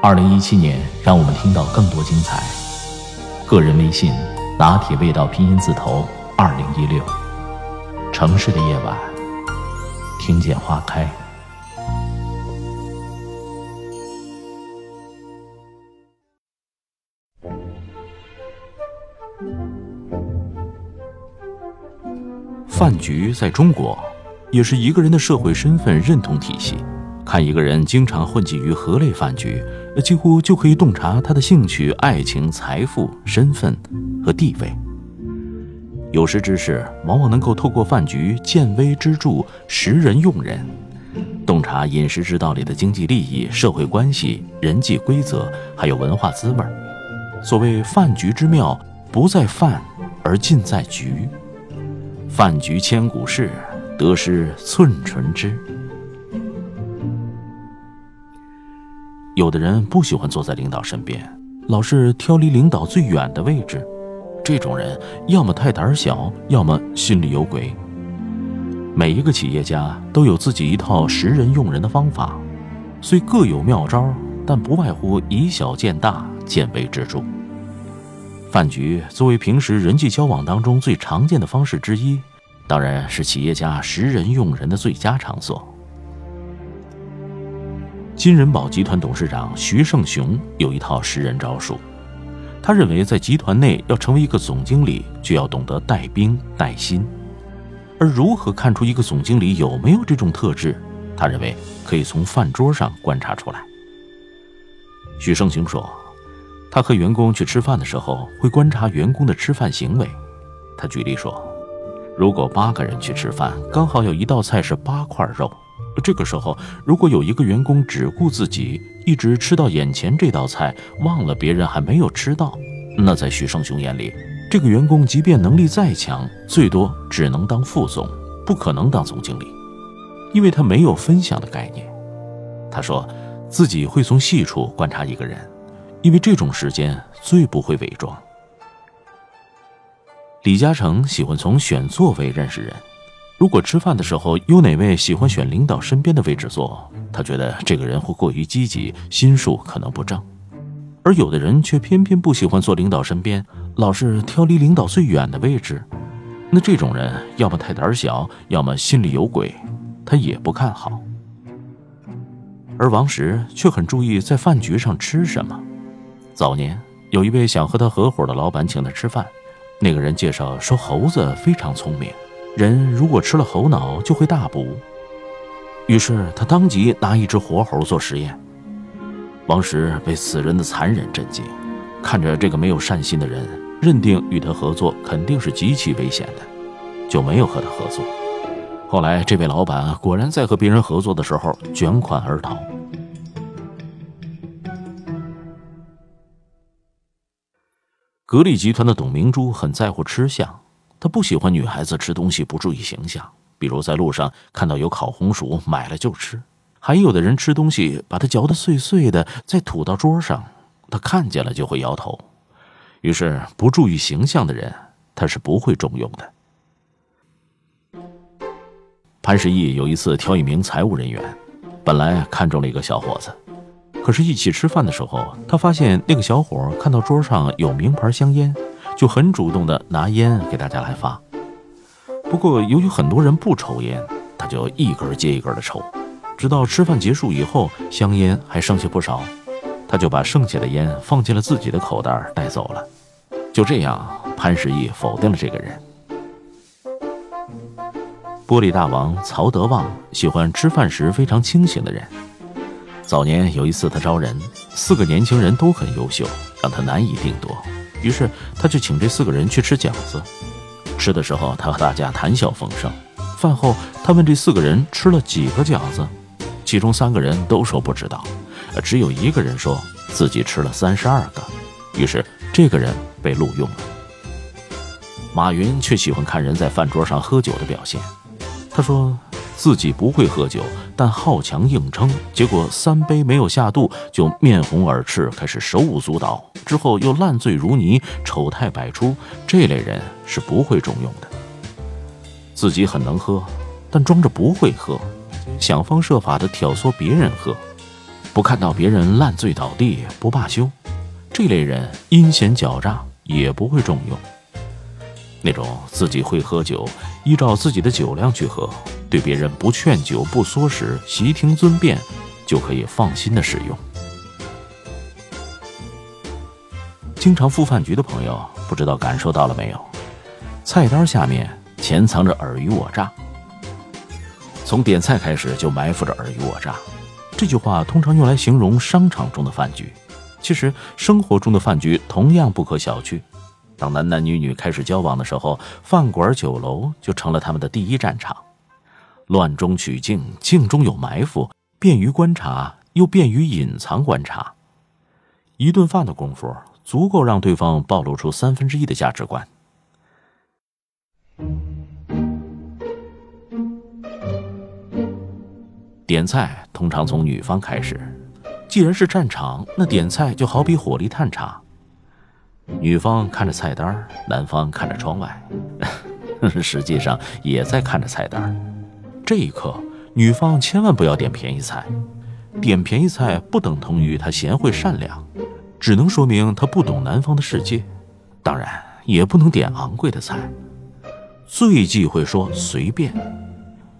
二零一七年让我们听到更多精彩。个人微信：拿铁味道拼音字头二零一六。城市的夜晚，听见花开。饭局在中国也是一个人的社会身份认同体系。看一个人经常混迹于何类饭局，几乎就可以洞察他的兴趣、爱情、财富、身份和地位。有识之士往往能够透过饭局见微知著、识人用人，洞察饮食之道里的经济利益、社会关系、人际规则，还有文化滋味。所谓饭局之妙，不在饭，而尽在局。饭局千古事，得失寸寸之。有的人不喜欢坐在领导身边，老是挑离领导最远的位置。这种人要么太胆小，要么心里有鬼。每一个企业家都有自己一套识人用人的方法，虽各有妙招，但不外乎以小见大，见微知著。饭局作为平时人际交往当中最常见的方式之一，当然是企业家识人用人的最佳场所。金人保集团董事长徐胜雄有一套识人招数，他认为在集团内要成为一个总经理，就要懂得带兵带心。而如何看出一个总经理有没有这种特质，他认为可以从饭桌上观察出来。徐胜雄说，他和员工去吃饭的时候，会观察员工的吃饭行为。他举例说，如果八个人去吃饭，刚好有一道菜是八块肉。这个时候，如果有一个员工只顾自己，一直吃到眼前这道菜，忘了别人还没有吃到，那在许胜雄眼里，这个员工即便能力再强，最多只能当副总，不可能当总经理，因为他没有分享的概念。他说自己会从细处观察一个人，因为这种时间最不会伪装。李嘉诚喜欢从选座位认识人。如果吃饭的时候有哪位喜欢选领导身边的位置坐，他觉得这个人会过于积极，心术可能不正；而有的人却偏偏不喜欢坐领导身边，老是挑离领导最远的位置，那这种人要么太胆小，要么心里有鬼，他也不看好。而王石却很注意在饭局上吃什么。早年有一位想和他合伙的老板请他吃饭，那个人介绍说猴子非常聪明。人如果吃了猴脑就会大补，于是他当即拿一只活猴做实验。王石被此人的残忍震惊，看着这个没有善心的人，认定与他合作肯定是极其危险的，就没有和他合作。后来这位老板果然在和别人合作的时候卷款而逃。格力集团的董明珠很在乎吃相。他不喜欢女孩子吃东西不注意形象，比如在路上看到有烤红薯，买了就吃；还有的人吃东西把它嚼得碎碎的，再吐到桌上，他看见了就会摇头。于是，不注意形象的人，他是不会重用的。潘石屹有一次挑一名财务人员，本来看中了一个小伙子，可是，一起吃饭的时候，他发现那个小伙看到桌上有名牌香烟。就很主动的拿烟给大家来发，不过由于很多人不抽烟，他就一根接一根的抽，直到吃饭结束以后，香烟还剩下不少，他就把剩下的烟放进了自己的口袋带走了。就这样，潘石屹否定了这个人。玻璃大王曹德旺喜欢吃饭时非常清醒的人。早年有一次他招人，四个年轻人都很优秀，让他难以定夺。于是他就请这四个人去吃饺子。吃的时候，他和大家谈笑风生。饭后，他问这四个人吃了几个饺子，其中三个人都说不知道，只有一个人说自己吃了三十二个。于是这个人被录用了。马云却喜欢看人在饭桌上喝酒的表现。他说自己不会喝酒，但好强硬撑，结果三杯没有下肚就面红耳赤，开始手舞足蹈，之后又烂醉如泥，丑态百出。这类人是不会重用的。自己很能喝，但装着不会喝，想方设法的挑唆别人喝，不看到别人烂醉倒地不罢休。这类人阴险狡诈，也不会重用。那种自己会喝酒，依照自己的酒量去喝，对别人不劝酒不唆使，悉听尊便，就可以放心的使用。经常赴饭局的朋友，不知道感受到了没有？菜单下面潜藏着尔虞我诈，从点菜开始就埋伏着尔虞我诈。这句话通常用来形容商场中的饭局，其实生活中的饭局同样不可小觑。当男男女女开始交往的时候，饭馆、酒楼就成了他们的第一战场。乱中取静，静中有埋伏，便于观察，又便于隐藏观察。一顿饭的功夫，足够让对方暴露出三分之一的价值观。点菜通常从女方开始，既然是战场，那点菜就好比火力探查。女方看着菜单，男方看着窗外，实际上也在看着菜单。这一刻，女方千万不要点便宜菜，点便宜菜不等同于她贤惠善良，只能说明她不懂男方的世界。当然，也不能点昂贵的菜，最忌讳说随便。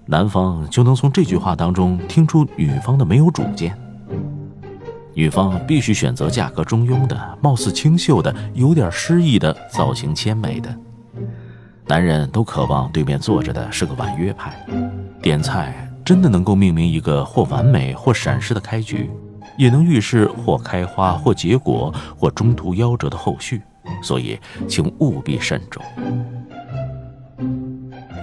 男方就能从这句话当中听出女方的没有主见。女方必须选择价格中庸的、貌似清秀的、有点诗意的、造型纤美的。男人都渴望对面坐着的是个婉约派。点菜真的能够命名一个或完美或闪失的开局，也能预示或开花或结果或中途夭折的后续。所以，请务必慎重。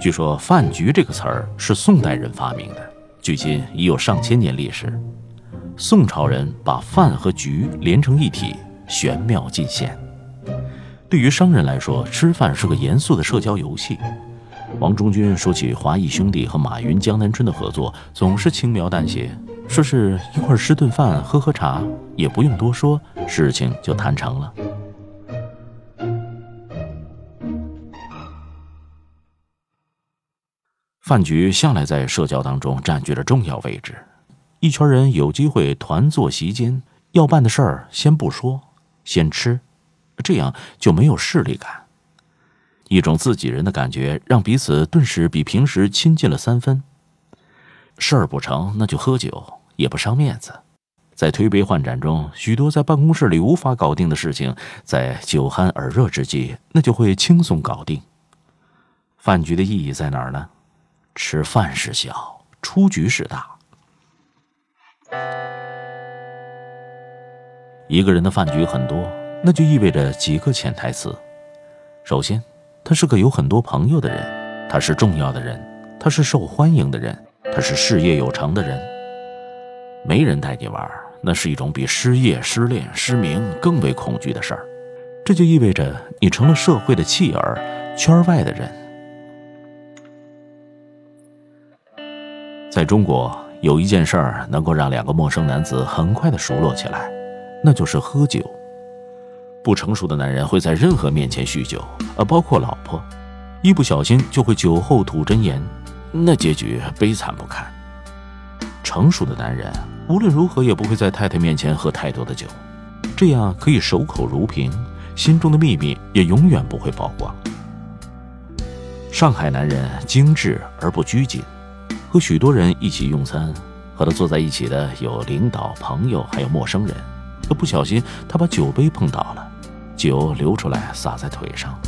据说“饭局”这个词儿是宋代人发明的，距今已有上千年历史。宋朝人把饭和局连成一体，玄妙尽显。对于商人来说，吃饭是个严肃的社交游戏。王中军说起华谊兄弟和马云、江南春的合作，总是轻描淡写，说是一块吃顿饭、喝喝茶，也不用多说，事情就谈成了。饭局向来在社交当中占据着重要位置。一圈人有机会团坐席间，要办的事儿先不说，先吃，这样就没有势力感。一种自己人的感觉，让彼此顿时比平时亲近了三分。事儿不成，那就喝酒，也不伤面子。在推杯换盏中，许多在办公室里无法搞定的事情，在酒酣耳热之际，那就会轻松搞定。饭局的意义在哪儿呢？吃饭是小，出局是大。一个人的饭局很多，那就意味着几个潜台词。首先，他是个有很多朋友的人，他是重要的人，他是受欢迎的人，他是事业有成的人。没人带你玩，那是一种比失业、失恋、失明更为恐惧的事儿。这就意味着你成了社会的弃儿，圈外的人。在中国。有一件事儿能够让两个陌生男子很快的熟络起来，那就是喝酒。不成熟的男人会在任何面前酗酒，呃，包括老婆，一不小心就会酒后吐真言，那结局悲惨不堪。成熟的男人无论如何也不会在太太面前喝太多的酒，这样可以守口如瓶，心中的秘密也永远不会曝光。上海男人精致而不拘谨。和许多人一起用餐，和他坐在一起的有领导、朋友，还有陌生人。可不小心，他把酒杯碰倒了，酒流出来洒在腿上。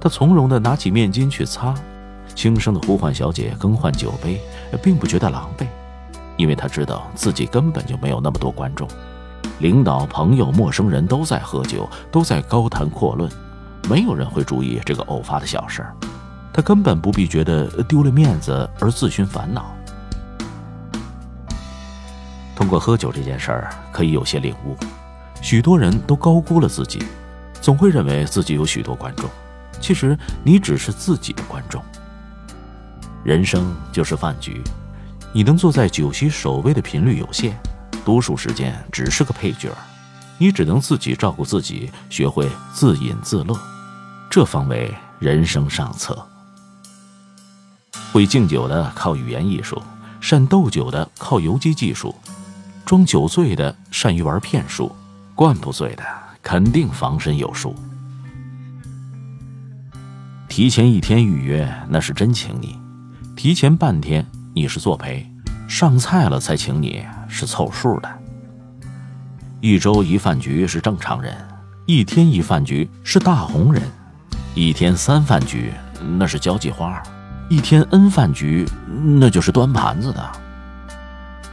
他从容地拿起面巾去擦，轻声地呼唤小姐更换酒杯，并不觉得狼狈，因为他知道自己根本就没有那么多观众。领导、朋友、陌生人都在喝酒，都在高谈阔论，没有人会注意这个偶发的小事儿。他根本不必觉得丢了面子而自寻烦恼。通过喝酒这件事儿，可以有些领悟。许多人都高估了自己，总会认为自己有许多观众，其实你只是自己的观众。人生就是饭局，你能坐在酒席首位的频率有限，多数时间只是个配角，你只能自己照顾自己，学会自饮自乐，这方为人生上策。会敬酒的靠语言艺术，善斗酒的靠游击技术，装酒醉的善于玩骗术，灌不醉的肯定防身有术。提前一天预约那是真请你。提前半天你是作陪，上菜了才请你是凑数的。一周一饭局是正常人，一天一饭局是大红人，一天三饭局那是交际花，一天 N 饭局那就是端盘子的。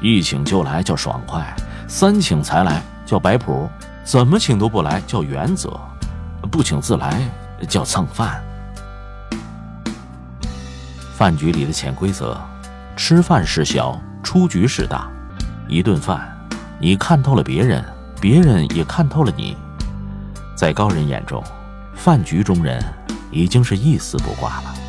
一请就来叫爽快，三请才来叫摆谱，怎么请都不来叫原则，不请自来叫蹭饭。饭局里的潜规则：吃饭事小，出局事大。一顿饭，你看透了别人，别人也看透了你。在高人眼中，饭局中人已经是一丝不挂了。